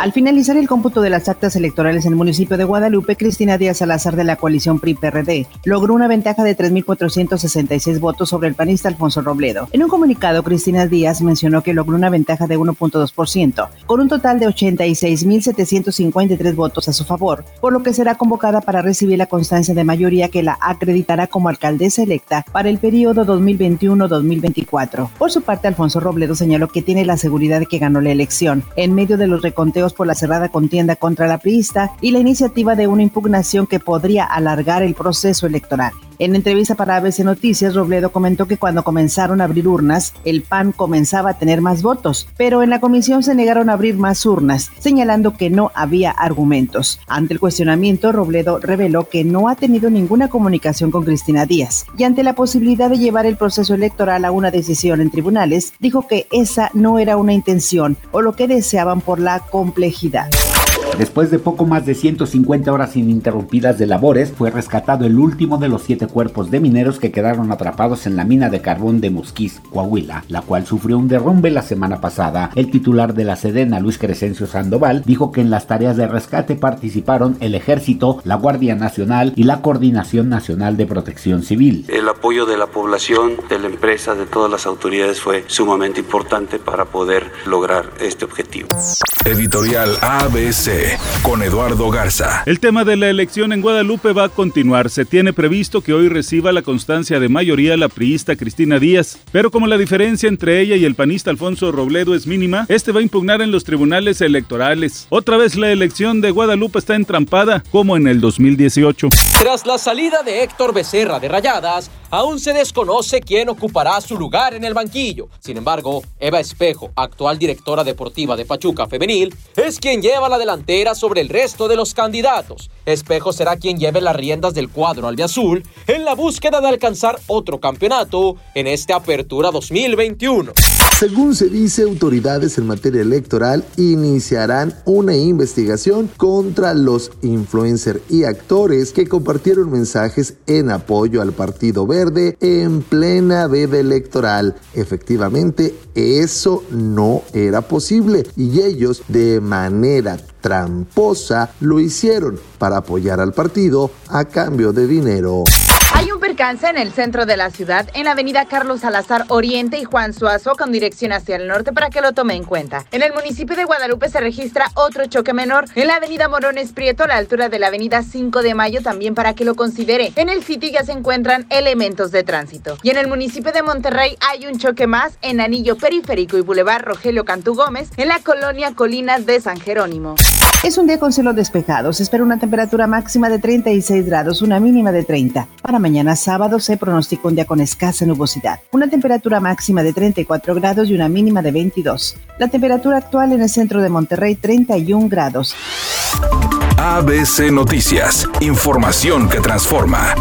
Al finalizar el cómputo de las actas electorales en el municipio de Guadalupe, Cristina Díaz Salazar de la coalición PRI-PRD logró una ventaja de 3.466 votos sobre el panista Alfonso Robledo. En un comunicado, Cristina Díaz mencionó que logró una ventaja de 1.2%, con un total de 86.753 votos a su favor, por lo que será convocada para recibir la constancia de mayoría que la acreditará como alcaldesa electa para el periodo 2021-2024. Por su parte, Alfonso Robledo señaló que tiene la seguridad de que ganó la elección en medio de los reconteos por la cerrada contienda contra la priista y la iniciativa de una impugnación que podría alargar el proceso electoral. En entrevista para ABC Noticias, Robledo comentó que cuando comenzaron a abrir urnas, el PAN comenzaba a tener más votos, pero en la comisión se negaron a abrir más urnas, señalando que no había argumentos. Ante el cuestionamiento, Robledo reveló que no ha tenido ninguna comunicación con Cristina Díaz y ante la posibilidad de llevar el proceso electoral a una decisión en tribunales, dijo que esa no era una intención o lo que deseaban por la complejidad. Después de poco más de 150 horas ininterrumpidas de labores, fue rescatado el último de los siete cuerpos de mineros que quedaron atrapados en la mina de carbón de Musquís, Coahuila, la cual sufrió un derrumbe la semana pasada. El titular de la Sedena, Luis Crescencio Sandoval, dijo que en las tareas de rescate participaron el Ejército, la Guardia Nacional y la Coordinación Nacional de Protección Civil. El apoyo de la población, de la empresa, de todas las autoridades fue sumamente importante para poder lograr este objetivo. Editorial ABC con Eduardo Garza. El tema de la elección en Guadalupe va a continuar. Se tiene previsto que hoy reciba la constancia de mayoría la priista Cristina Díaz, pero como la diferencia entre ella y el panista Alfonso Robledo es mínima, este va a impugnar en los tribunales electorales. Otra vez la elección de Guadalupe está entrampada, como en el 2018. Tras la salida de Héctor Becerra de Rayadas, aún se desconoce quién ocupará su lugar en el banquillo. Sin embargo, Eva Espejo, actual directora deportiva de Pachuca Femenil, es quien lleva la delantera sobre el resto de los candidatos. Espejo será quien lleve las riendas del cuadro albiazul en la búsqueda de alcanzar otro campeonato en esta apertura 2021. Según se dice, autoridades en materia electoral iniciarán una investigación contra los influencers y actores que compartieron mensajes en apoyo al Partido Verde en plena veda electoral. Efectivamente, eso no era posible y ellos de manera tramposa lo hicieron para apoyar al partido a cambio de dinero. Percance en el centro de la ciudad, en la avenida Carlos Salazar Oriente y Juan Suazo, con dirección hacia el norte para que lo tome en cuenta. En el municipio de Guadalupe se registra otro choque menor en la avenida Morones Prieto, a la altura de la avenida 5 de Mayo, también para que lo considere. En el sitio ya se encuentran elementos de tránsito. Y en el municipio de Monterrey hay un choque más en Anillo Periférico y Boulevard Rogelio Cantú Gómez, en la colonia Colinas de San Jerónimo. Es un día con cielos despejados. Espera una temperatura máxima de 36 grados, una mínima de 30. Para mañana sábado se pronostica un día con escasa nubosidad. Una temperatura máxima de 34 grados y una mínima de 22. La temperatura actual en el centro de Monterrey 31 grados. ABC Noticias. Información que transforma.